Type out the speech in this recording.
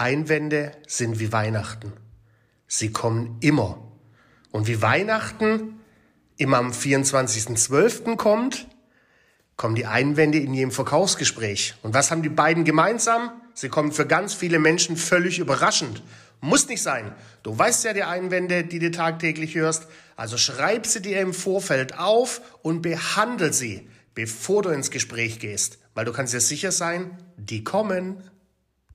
Einwände sind wie Weihnachten. Sie kommen immer. Und wie Weihnachten immer am 24.12. kommt, kommen die Einwände in jedem Verkaufsgespräch. Und was haben die beiden gemeinsam? Sie kommen für ganz viele Menschen völlig überraschend. Muss nicht sein. Du weißt ja die Einwände, die du tagtäglich hörst. Also schreib sie dir im Vorfeld auf und behandel sie, bevor du ins Gespräch gehst. Weil du kannst dir sicher sein, die kommen.